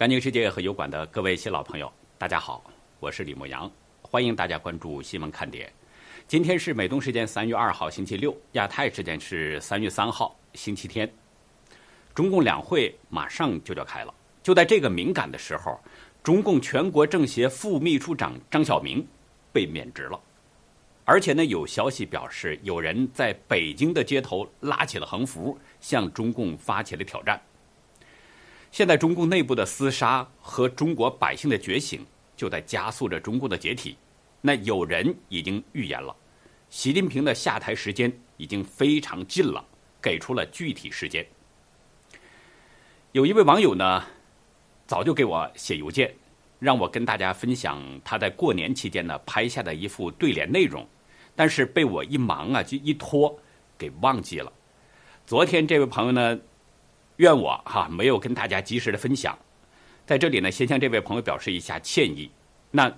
干净世界和油管的各位新老朋友，大家好，我是李牧阳，欢迎大家关注新闻看点。今天是美东时间三月二号星期六，亚太时间是三月三号星期天。中共两会马上就要开了，就在这个敏感的时候，中共全国政协副秘书长张晓明被免职了，而且呢，有消息表示有人在北京的街头拉起了横幅，向中共发起了挑战。现在中共内部的厮杀和中国百姓的觉醒，就在加速着中共的解体。那有人已经预言了，习近平的下台时间已经非常近了，给出了具体时间。有一位网友呢，早就给我写邮件，让我跟大家分享他在过年期间呢拍下的一副对联内容，但是被我一忙啊就一拖给忘记了。昨天这位朋友呢。怨我哈没有跟大家及时的分享，在这里呢，先向这位朋友表示一下歉意。那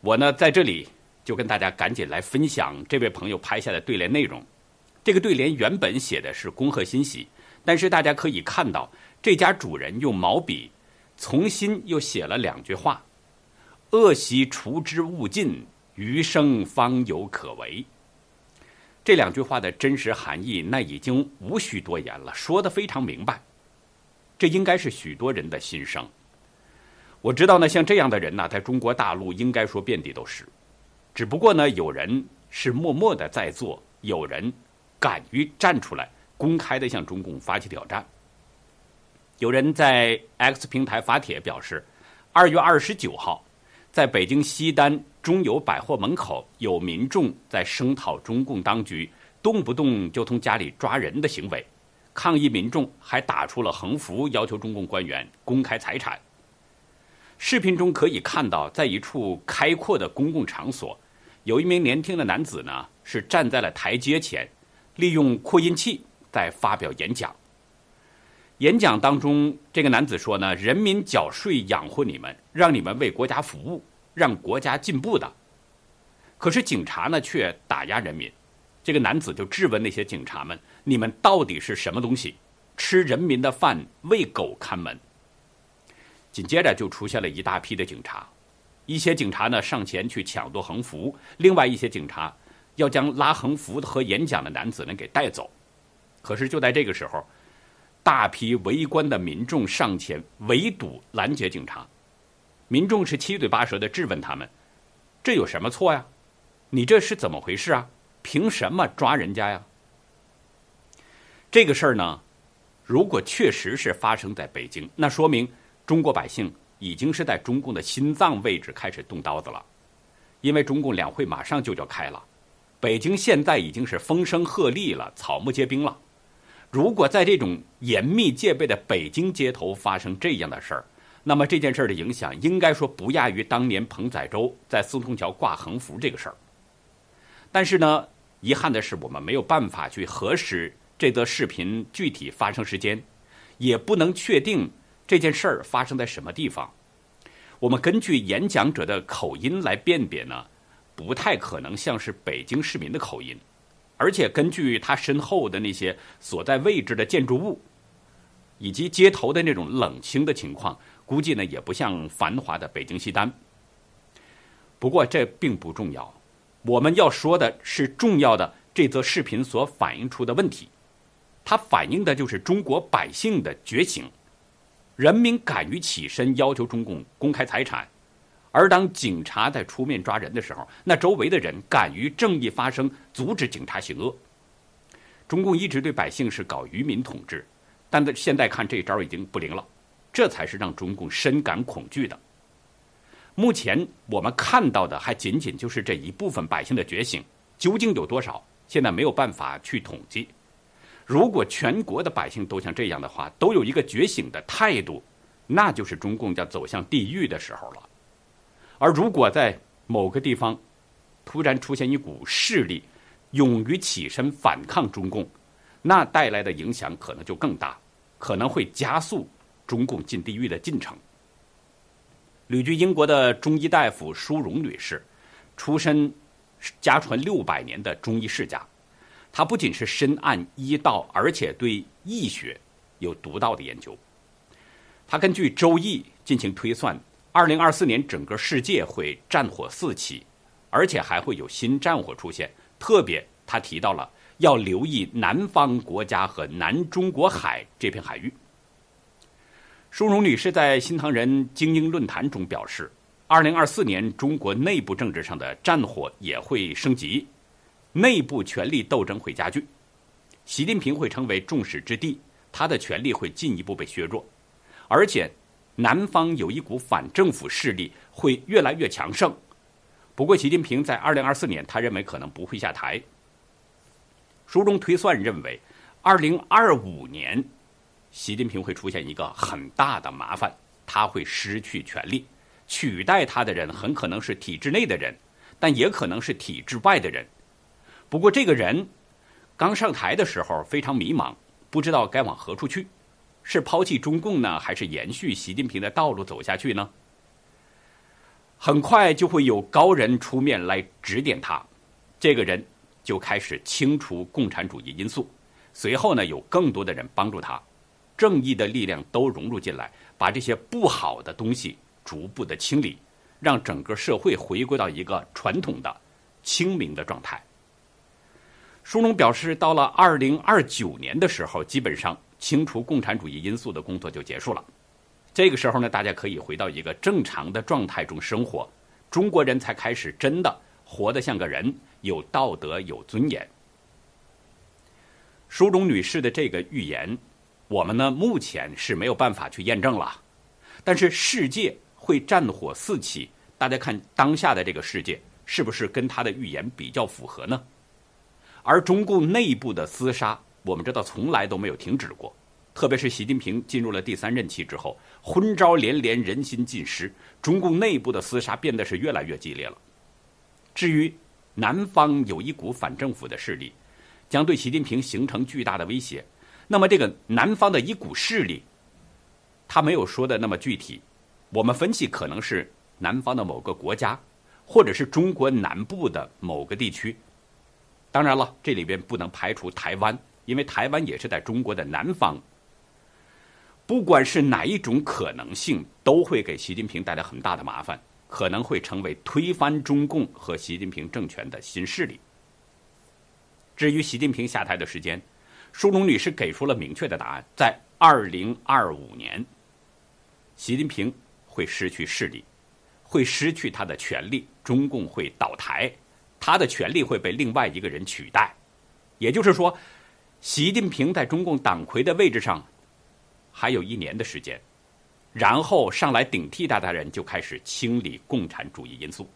我呢，在这里就跟大家赶紧来分享这位朋友拍下的对联内容。这个对联原本写的是恭贺新喜，但是大家可以看到，这家主人用毛笔重新又写了两句话：“恶习除之勿尽，余生方有可为。”这两句话的真实含义，那已经无需多言了，说的非常明白。这应该是许多人的心声。我知道呢，像这样的人呢，在中国大陆应该说遍地都是。只不过呢，有人是默默的在做，有人敢于站出来，公开的向中共发起挑战。有人在 X 平台发帖表示，二月二十九号，在北京西单中友百货门口，有民众在声讨中共当局动不动就从家里抓人的行为。抗议民众还打出了横幅，要求中共官员公开财产。视频中可以看到，在一处开阔的公共场所，有一名年轻的男子呢，是站在了台阶前，利用扩音器在发表演讲。演讲当中，这个男子说呢：“人民缴税养活你们，让你们为国家服务，让国家进步的。”可是警察呢，却打压人民。这个男子就质问那些警察们：“你们到底是什么东西？吃人民的饭，为狗看门？”紧接着就出现了一大批的警察，一些警察呢上前去抢夺横幅，另外一些警察要将拉横幅和演讲的男子呢给带走。可是就在这个时候，大批围观的民众上前围堵拦截警察，民众是七嘴八舌的质问他们：“这有什么错呀？你这是怎么回事啊？”凭什么抓人家呀？这个事儿呢，如果确实是发生在北京，那说明中国百姓已经是在中共的心脏位置开始动刀子了。因为中共两会马上就要开了，北京现在已经是风声鹤唳了，草木皆兵了。如果在这种严密戒备的北京街头发生这样的事儿，那么这件事儿的影响应该说不亚于当年彭载舟在四通桥挂横幅这个事儿。但是呢，遗憾的是，我们没有办法去核实这则视频具体发生时间，也不能确定这件事儿发生在什么地方。我们根据演讲者的口音来辨别呢，不太可能像是北京市民的口音，而且根据他身后的那些所在位置的建筑物，以及街头的那种冷清的情况，估计呢也不像繁华的北京西单。不过这并不重要。我们要说的是重要的这则视频所反映出的问题，它反映的就是中国百姓的觉醒，人民敢于起身要求中共公开财产，而当警察在出面抓人的时候，那周围的人敢于正义发声，阻止警察行恶。中共一直对百姓是搞愚民统治，但在现在看这招已经不灵了，这才是让中共深感恐惧的。目前我们看到的还仅仅就是这一部分百姓的觉醒，究竟有多少？现在没有办法去统计。如果全国的百姓都像这样的话，都有一个觉醒的态度，那就是中共要走向地狱的时候了。而如果在某个地方突然出现一股势力，勇于起身反抗中共，那带来的影响可能就更大，可能会加速中共进地狱的进程。旅居英国的中医大夫舒荣女士，出身家传六百年的中医世家，他不仅是深谙医道，而且对医学有独到的研究。他根据《周易》进行推算，二零二四年整个世界会战火四起，而且还会有新战火出现。特别他提到了要留意南方国家和南中国海这片海域。舒荣女士在新唐人精英论坛中表示，二零二四年中国内部政治上的战火也会升级，内部权力斗争会加剧，习近平会成为众矢之的，他的权力会进一步被削弱，而且南方有一股反政府势力会越来越强盛。不过，习近平在二零二四年，他认为可能不会下台。书中推算认为，二零二五年。习近平会出现一个很大的麻烦，他会失去权力，取代他的人很可能是体制内的人，但也可能是体制外的人。不过，这个人刚上台的时候非常迷茫，不知道该往何处去，是抛弃中共呢，还是延续习近平的道路走下去呢？很快就会有高人出面来指点他，这个人就开始清除共产主义因素，随后呢，有更多的人帮助他。正义的力量都融入进来，把这些不好的东西逐步的清理，让整个社会回归到一个传统的清明的状态。书中表示，到了二零二九年的时候，基本上清除共产主义因素的工作就结束了。这个时候呢，大家可以回到一个正常的状态中生活，中国人才开始真的活得像个人，有道德、有尊严。书中女士的这个预言。我们呢，目前是没有办法去验证了，但是世界会战火四起，大家看当下的这个世界是不是跟她的预言比较符合呢？而中共内部的厮杀，我们知道从来都没有停止过，特别是习近平进入了第三任期之后，昏招连连，人心尽失，中共内部的厮杀变得是越来越激烈了。至于南方有一股反政府的势力，将对习近平形成巨大的威胁。那么，这个南方的一股势力，他没有说的那么具体。我们分析可能是南方的某个国家，或者是中国南部的某个地区。当然了，这里边不能排除台湾，因为台湾也是在中国的南方。不管是哪一种可能性，都会给习近平带来很大的麻烦，可能会成为推翻中共和习近平政权的新势力。至于习近平下台的时间，舒龙女士给出了明确的答案：在二零二五年，习近平会失去势力，会失去他的权力，中共会倒台，他的权力会被另外一个人取代。也就是说，习近平在中共党魁的位置上还有一年的时间，然后上来顶替他的人就开始清理共产主义因素。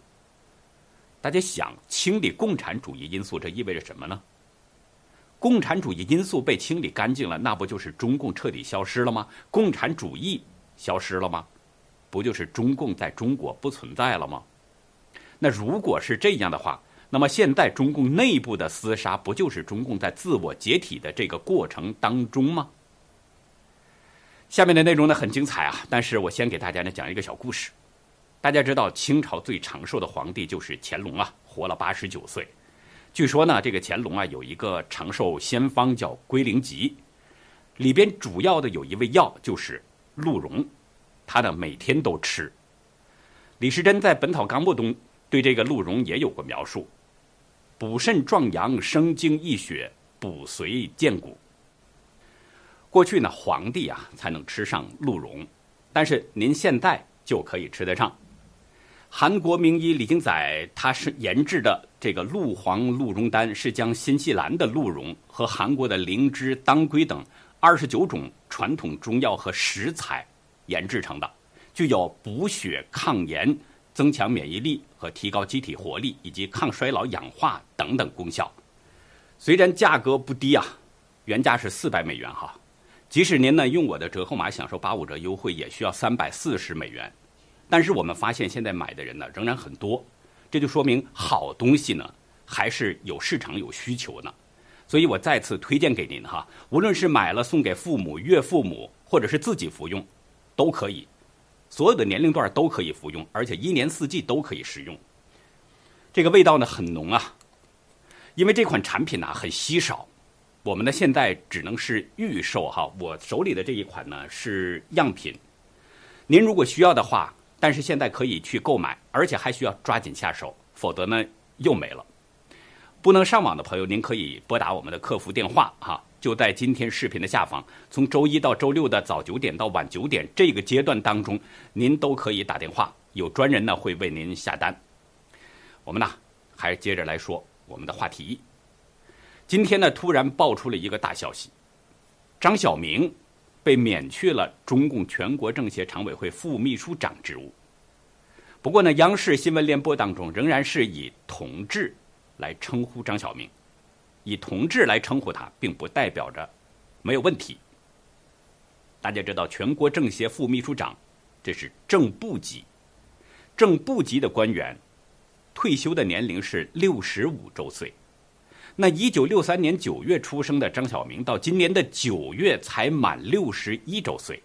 大家想，清理共产主义因素，这意味着什么呢？共产主义因素被清理干净了，那不就是中共彻底消失了吗？共产主义消失了吗？不就是中共在中国不存在了吗？那如果是这样的话，那么现在中共内部的厮杀，不就是中共在自我解体的这个过程当中吗？下面的内容呢很精彩啊，但是我先给大家呢讲一个小故事。大家知道清朝最长寿的皇帝就是乾隆啊，活了八十九岁。据说呢，这个乾隆啊有一个长寿仙方叫龟苓集，里边主要的有一味药就是鹿茸，他呢每天都吃。李时珍在《本草纲目》中对这个鹿茸也有过描述：补肾壮阳、生精益血、补髓健骨。过去呢，皇帝啊才能吃上鹿茸，但是您现在就可以吃得上。韩国名医李金载，他是研制的这个鹿黄鹿茸丹，是将新西兰的鹿茸和韩国的灵芝、当归等二十九种传统中药和食材研制成的，具有补血、抗炎、增强免疫力和提高机体活力以及抗衰老、氧化等等功效。虽然价格不低啊，原价是四百美元哈，即使您呢用我的折扣码享受八五折优惠，也需要三百四十美元。但是我们发现，现在买的人呢仍然很多，这就说明好东西呢还是有市场有需求呢。所以我再次推荐给您哈，无论是买了送给父母、岳父母，或者是自己服用，都可以，所有的年龄段都可以服用，而且一年四季都可以食用。这个味道呢很浓啊，因为这款产品呢很稀少，我们呢现在只能是预售哈。我手里的这一款呢是样品。您如果需要的话，但是现在可以去购买，而且还需要抓紧下手，否则呢又没了。不能上网的朋友，您可以拨打我们的客服电话哈，就在今天视频的下方。从周一到周六的早九点到晚九点这个阶段当中，您都可以打电话，有专人呢会为您下单。我们呢还接着来说我们的话题。今天呢突然爆出了一个大消息，张晓明被免去了中共全国政协常委会副秘书长职务。不过呢，央视新闻联播当中仍然是以同志。来称呼张晓明，以同志来称呼他，并不代表着没有问题。大家知道，全国政协副秘书长这是正部级，正部级的官员退休的年龄是六十五周岁。那一九六三年九月出生的张晓明，到今年的九月才满六十一周岁，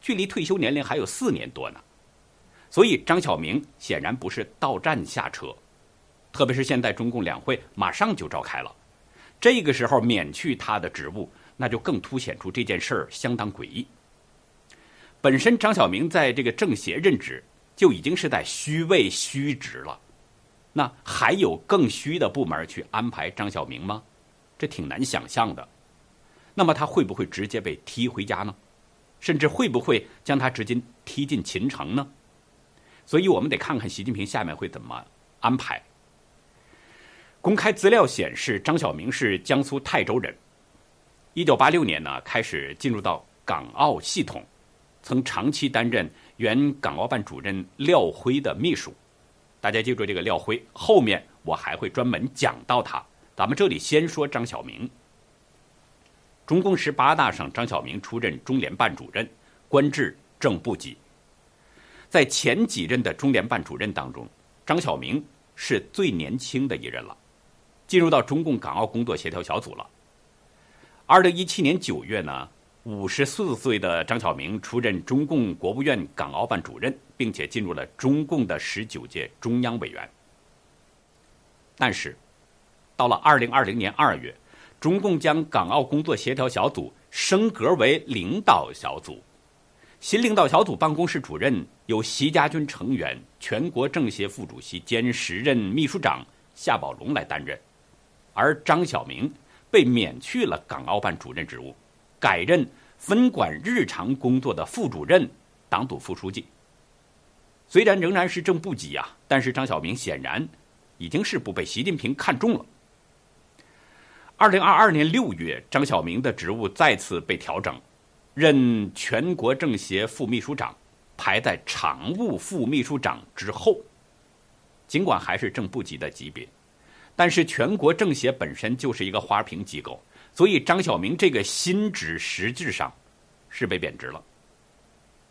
距离退休年龄还有四年多呢。所以，张晓明显然不是到站下车。特别是现在中共两会马上就召开了，这个时候免去他的职务，那就更凸显出这件事儿相当诡异。本身张晓明在这个政协任职就已经是在虚位虚职了，那还有更虚的部门去安排张晓明吗？这挺难想象的。那么他会不会直接被踢回家呢？甚至会不会将他直接踢进秦城呢？所以我们得看看习近平下面会怎么安排。公开资料显示，张晓明是江苏泰州人。一九八六年呢，开始进入到港澳系统，曾长期担任原港澳办主任廖辉的秘书。大家记住这个廖辉，后面我还会专门讲到他。咱们这里先说张晓明。中共十八大上，张晓明出任中联办主任，官至正部级。在前几任的中联办主任当中，张晓明是最年轻的一任了。进入到中共港澳工作协调小组了。二零一七年九月呢，五十四岁的张晓明出任中共国务院港澳办主任，并且进入了中共的十九届中央委员。但是，到了二零二零年二月，中共将港澳工作协调小组升格为领导小组，新领导小组办公室主任由习家军成员、全国政协副主席兼时任秘书长夏宝龙来担任。而张晓明被免去了港澳办主任职务，改任分管日常工作的副主任、党组副书记。虽然仍然是正部级啊，但是张晓明显然已经是不被习近平看中了。二零二二年六月，张晓明的职务再次被调整，任全国政协副秘书长，排在常务副秘书长之后。尽管还是正部级的级别。但是全国政协本身就是一个花瓶机构，所以张晓明这个新职实质上是被贬值了。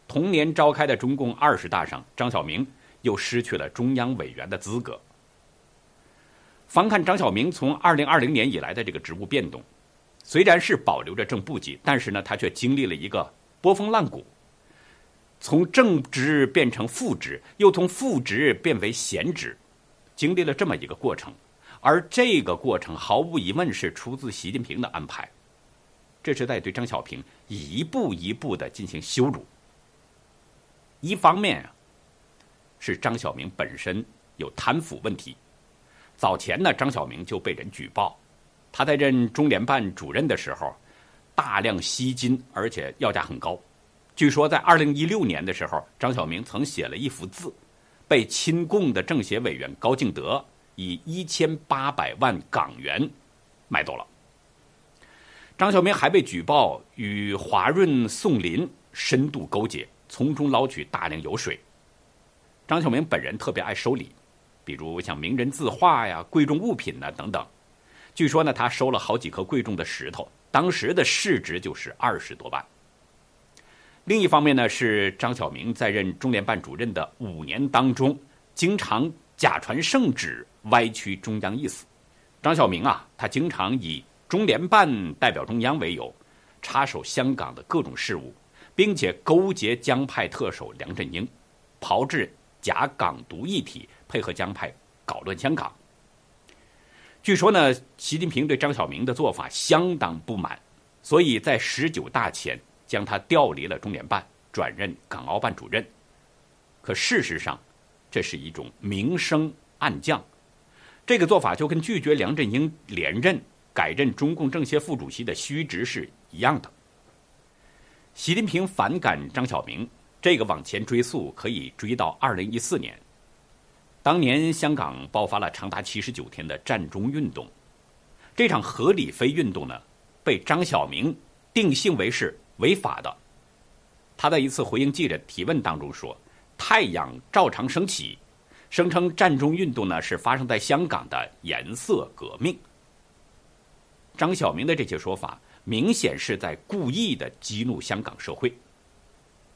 同年召开的中共二十大上，张晓明又失去了中央委员的资格。翻看张晓明从二零二零年以来的这个职务变动，虽然是保留着正部级，但是呢，他却经历了一个波峰浪谷，从正职变成副职，又从副职变为闲职，经历了这么一个过程。而这个过程毫无疑问是出自习近平的安排，这是在对张小平一步一步的进行羞辱。一方面啊，是张小明本身有贪腐问题，早前呢，张小明就被人举报，他在任中联办主任的时候，大量吸金，而且要价很高。据说在二零一六年的时候，张小明曾写了一幅字，被亲共的政协委员高敬德。以一千八百万港元买走了。张晓明还被举报与华润宋林深度勾结，从中捞取大量油水。张晓明本人特别爱收礼，比如像名人字画呀、贵重物品呐等等。据说呢，他收了好几颗贵重的石头，当时的市值就是二十多万。另一方面呢，是张晓明在任中联办主任的五年当中，经常假传圣旨。歪曲中央意思，张晓明啊，他经常以中联办代表中央为由，插手香港的各种事务，并且勾结江派特首梁振英，炮制假港独议题，配合江派搞乱香港。据说呢，习近平对张晓明的做法相当不满，所以在十九大前将他调离了中联办，转任港澳办主任。可事实上，这是一种明升暗降。这个做法就跟拒绝梁振英连任、改任中共政协副主席的虚职是一样的。习近平反感张晓明，这个往前追溯可以追到二零一四年。当年香港爆发了长达七十九天的占中运动，这场合理非运动呢，被张晓明定性为是违法的。他在一次回应记者提问当中说：“太阳照常升起。”声称战中运动呢是发生在香港的颜色革命。张晓明的这些说法明显是在故意的激怒香港社会。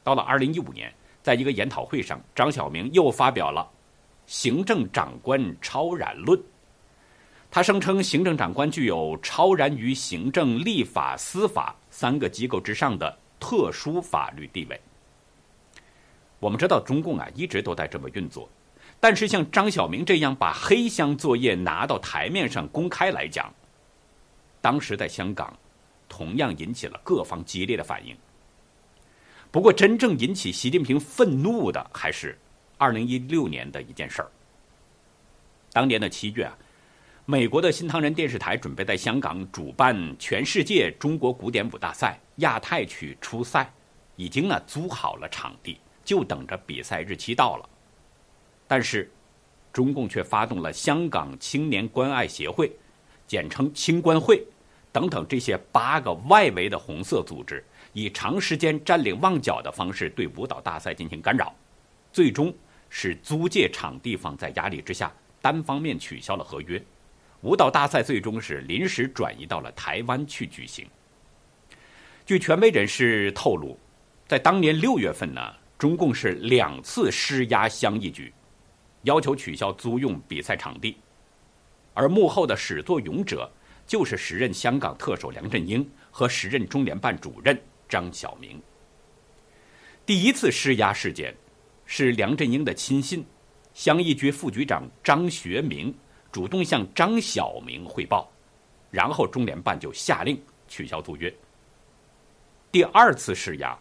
到了二零一五年，在一个研讨会上，张晓明又发表了。行政长官超然论，他声称行政长官具有超然于行政、立法、司法三个机构之上的特殊法律地位。我们知道中共啊一直都在这么运作，但是像张晓明这样把黑箱作业拿到台面上公开来讲，当时在香港同样引起了各方激烈的反应。不过，真正引起习近平愤怒的还是。二零一六年的一件事儿。当年的七月啊，美国的新唐人电视台准备在香港主办全世界中国古典舞大赛亚太区初赛，已经呢租好了场地，就等着比赛日期到了。但是，中共却发动了香港青年关爱协会，简称青关会等等这些八个外围的红色组织，以长时间占领旺角的方式对舞蹈大赛进行干扰，最终。是租借场地方在压力之下单方面取消了合约，舞蹈大赛最终是临时转移到了台湾去举行。据权威人士透露，在当年六月份呢，中共是两次施压乡议局，要求取消租用比赛场地，而幕后的始作俑者就是时任香港特首梁振英和时任中联办主任张晓明。第一次施压事件。是梁振英的亲信，乡议局副局长张学明主动向张晓明汇报，然后中联办就下令取消租约。第二次施压，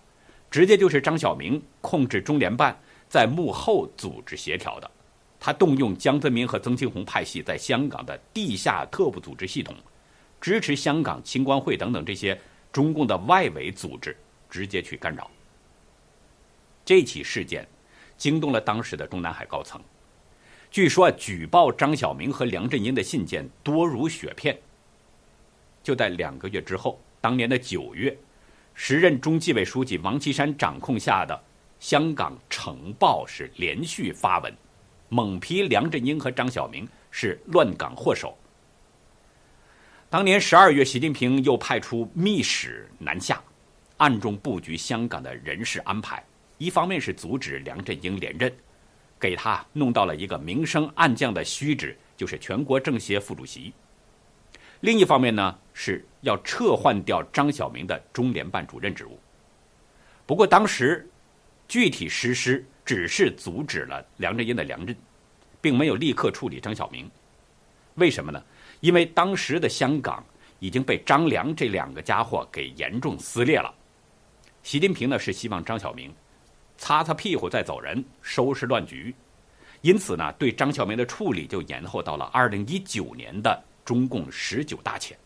直接就是张晓明控制中联办在幕后组织协调的，他动用江泽民和曾庆红派系在香港的地下特务组织系统，支持香港青光会等等这些中共的外围组织，直接去干扰。这起事件。惊动了当时的中南海高层。据说举报张晓明和梁振英的信件多如雪片。就在两个月之后，当年的九月，时任中纪委书记王岐山掌控下的香港《城报》是连续发文，猛批梁振英和张晓明是乱港祸首。当年十二月，习近平又派出密使南下，暗中布局香港的人事安排。一方面是阻止梁振英连任，给他弄到了一个明升暗降的虚职，就是全国政协副主席；另一方面呢，是要撤换掉张晓明的中联办主任职务。不过当时具体实施只是阻止了梁振英的梁任，并没有立刻处理张晓明。为什么呢？因为当时的香港已经被张梁这两个家伙给严重撕裂了。习近平呢是希望张晓明。擦擦屁股再走人，收拾乱局。因此呢，对张晓明的处理就延后到了二零一九年的中共十九大前。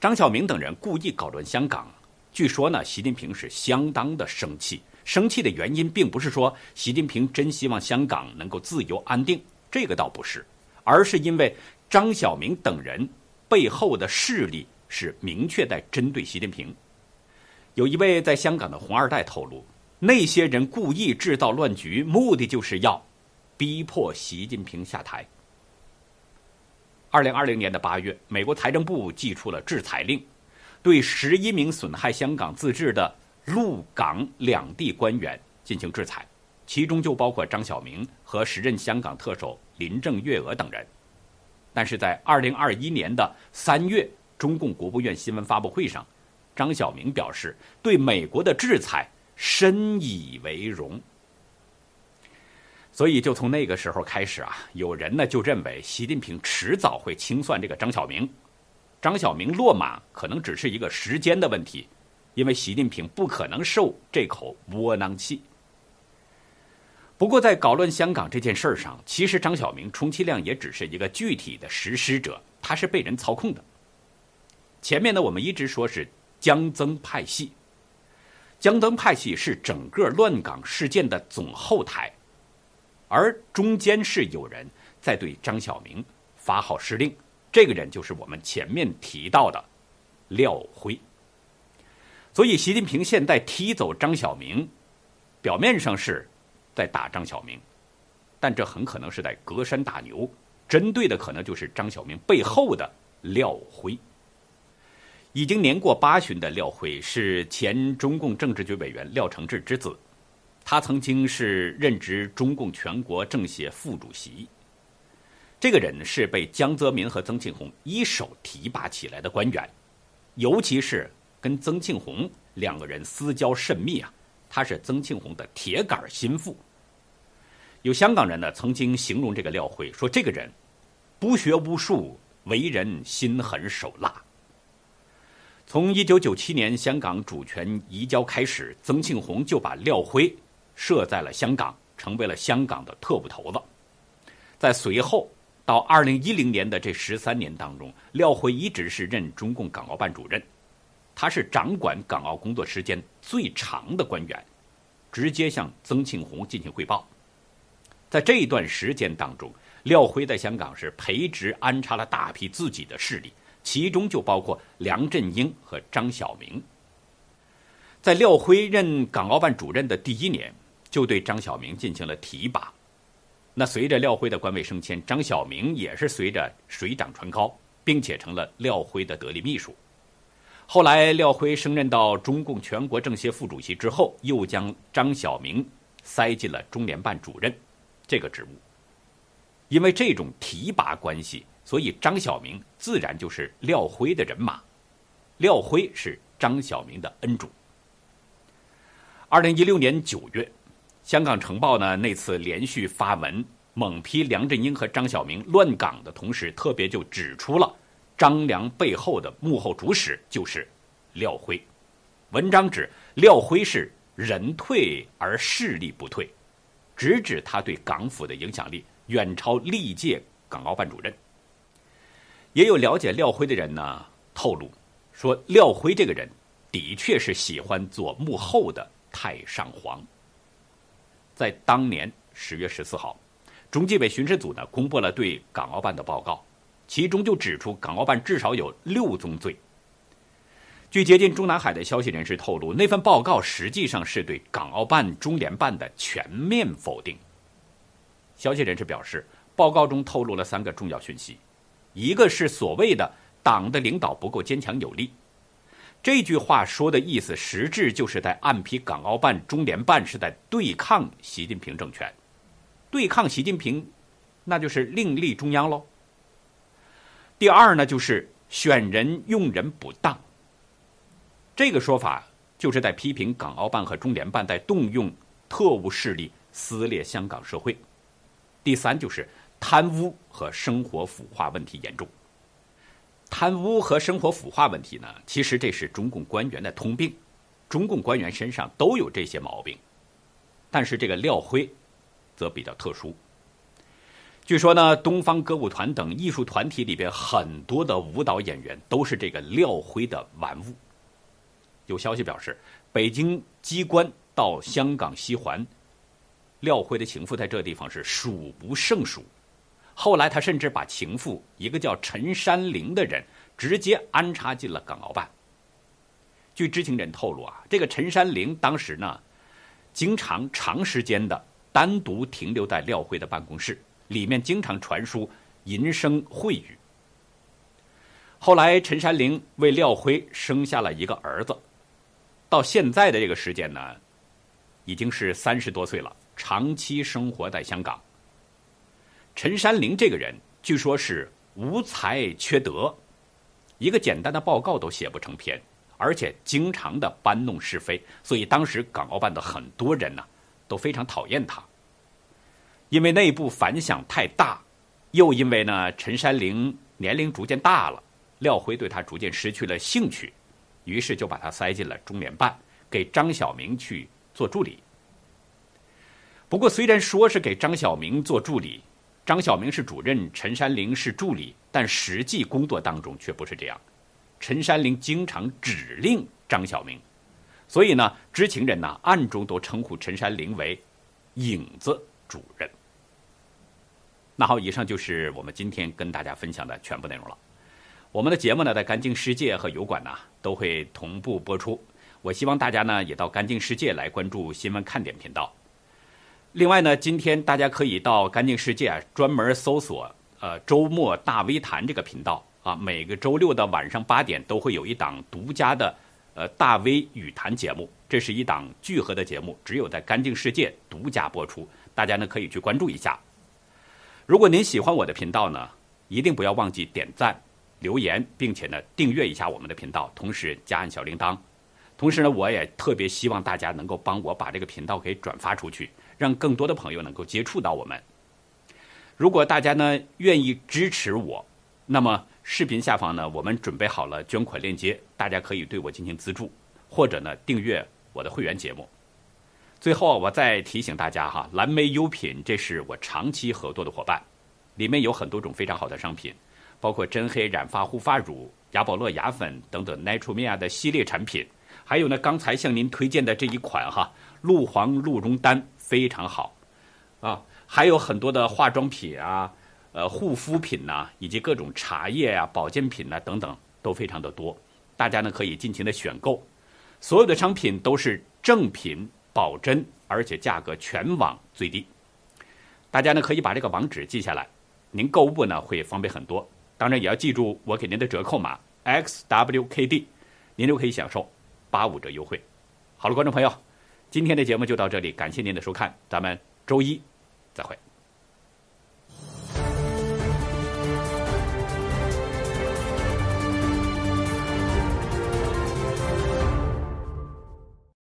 张晓明等人故意搞乱香港，据说呢，习近平是相当的生气。生气的原因并不是说习近平真希望香港能够自由安定，这个倒不是，而是因为张晓明等人背后的势力是明确在针对习近平。有一位在香港的红二代透露，那些人故意制造乱局，目的就是要逼迫习近平下台。二零二零年的八月，美国财政部寄出了制裁令，对十一名损害香港自治的陆港两地官员进行制裁，其中就包括张晓明和时任香港特首林郑月娥等人。但是在二零二一年的三月，中共国务院新闻发布会上。张晓明表示，对美国的制裁深以为荣。所以，就从那个时候开始啊，有人呢就认为习近平迟早会清算这个张晓明，张晓明落马可能只是一个时间的问题，因为习近平不可能受这口窝囊气。不过，在搞乱香港这件事儿上，其实张晓明充其量也只是一个具体的实施者，他是被人操控的。前面呢，我们一直说是江曾派系，江曾派系是整个乱港事件的总后台，而中间是有人在对张晓明发号施令，这个人就是我们前面提到的廖辉。所以，习近平现在踢走张晓明，表面上是。在打张晓明，但这很可能是在隔山打牛，针对的可能就是张晓明背后的廖辉。已经年过八旬的廖辉是前中共政治局委员廖承志之子，他曾经是任职中共全国政协副主席。这个人是被江泽民和曾庆红一手提拔起来的官员，尤其是跟曾庆红两个人私交甚密啊。他是曾庆红的铁杆心腹。有香港人呢，曾经形容这个廖辉说：“这个人不学无术，为人心狠手辣。”从一九九七年香港主权移交开始，曾庆红就把廖辉设在了香港，成为了香港的特务头子。在随后到二零一零年的这十三年当中，廖辉一直是任中共港澳办主任。他是掌管港澳工作时间最长的官员，直接向曾庆红进行汇报。在这一段时间当中，廖辉在香港是培植安插了大批自己的势力，其中就包括梁振英和张晓明。在廖辉任港澳办主任的第一年，就对张晓明进行了提拔。那随着廖辉的官位升迁，张晓明也是随着水涨船高，并且成了廖辉的得力秘书。后来，廖辉升任到中共全国政协副主席之后，又将张晓明塞进了中联办主任这个职务。因为这种提拔关系，所以张晓明自然就是廖辉的人马。廖辉是张晓明的恩主。二零一六年九月，香港晨报呢那次连续发文猛批梁振英和张晓明乱港的同时，特别就指出了。张良背后的幕后主使就是廖辉。文章指廖辉是人退而势力不退，直指他对港府的影响力远超历届港澳办主任。也有了解廖辉的人呢透露说，廖辉这个人的确是喜欢做幕后的太上皇。在当年十月十四号，中纪委巡视组呢公布了对港澳办的报告。其中就指出，港澳办至少有六宗罪。据接近中南海的消息人士透露，那份报告实际上是对港澳办、中联办的全面否定。消息人士表示，报告中透露了三个重要讯息：一个是所谓的党的领导不够坚强有力，这句话说的意思，实质就是在暗批港澳办、中联办是在对抗习近平政权，对抗习近平，那就是另立中央喽。第二呢，就是选人用人不当。这个说法就是在批评港澳办和中联办在动用特务势力撕裂香港社会。第三就是贪污和生活腐化问题严重。贪污和生活腐化问题呢，其实这是中共官员的通病，中共官员身上都有这些毛病。但是这个廖辉，则比较特殊。据说呢，东方歌舞团等艺术团体里边很多的舞蹈演员都是这个廖辉的玩物。有消息表示，北京机关到香港西环，廖辉的情妇在这地方是数不胜数。后来他甚至把情妇一个叫陈山玲的人直接安插进了港澳办。据知情人透露啊，这个陈山玲当时呢，经常长时间的单独停留在廖辉的办公室。里面经常传输淫声秽语。后来，陈山玲为廖辉生下了一个儿子，到现在的这个时间呢，已经是三十多岁了，长期生活在香港。陈山玲这个人，据说是无才缺德，一个简单的报告都写不成篇，而且经常的搬弄是非，所以当时港澳办的很多人呢，都非常讨厌他。因为内部反响太大，又因为呢陈山玲年龄逐渐大了，廖辉对他逐渐失去了兴趣，于是就把他塞进了中联办，给张晓明去做助理。不过，虽然说是给张晓明做助理，张晓明是主任，陈山林是助理，但实际工作当中却不是这样。陈山林经常指令张晓明，所以呢，知情人呢暗中都称呼陈山林为“影子主任”。那好，以上就是我们今天跟大家分享的全部内容了。我们的节目呢，在干净世界和油管呢都会同步播出。我希望大家呢也到干净世界来关注新闻看点频道。另外呢，今天大家可以到干净世界啊专门搜索“呃周末大 V 谈”这个频道啊，每个周六的晚上八点都会有一档独家的呃大 V 语谈节目，这是一档聚合的节目，只有在干净世界独家播出，大家呢可以去关注一下。如果您喜欢我的频道呢，一定不要忘记点赞、留言，并且呢订阅一下我们的频道，同时加按小铃铛。同时呢，我也特别希望大家能够帮我把这个频道给转发出去。让更多的朋友能够接触到我们。如果大家呢愿意支持我，那么视频下方呢我们准备好了捐款链接，大家可以对我进行资助，或者呢订阅我的会员节目。最后我再提醒大家哈，蓝莓优品这是我长期合作的伙伴，里面有很多种非常好的商品，包括真黑染发护发乳、雅宝乐牙粉等等 Naturemia 的系列产品，还有呢刚才向您推荐的这一款哈鹿黄鹿茸丹。非常好，啊，还有很多的化妆品啊，呃，护肤品呐，以及各种茶叶啊、保健品呐等等，都非常的多。大家呢可以尽情的选购，所有的商品都是正品保真，而且价格全网最低。大家呢可以把这个网址记下来，您购物呢会方便很多。当然也要记住我给您的折扣码 XWKD，您就可以享受八五折优惠。好了，观众朋友。今天的节目就到这里，感谢您的收看，咱们周一再会。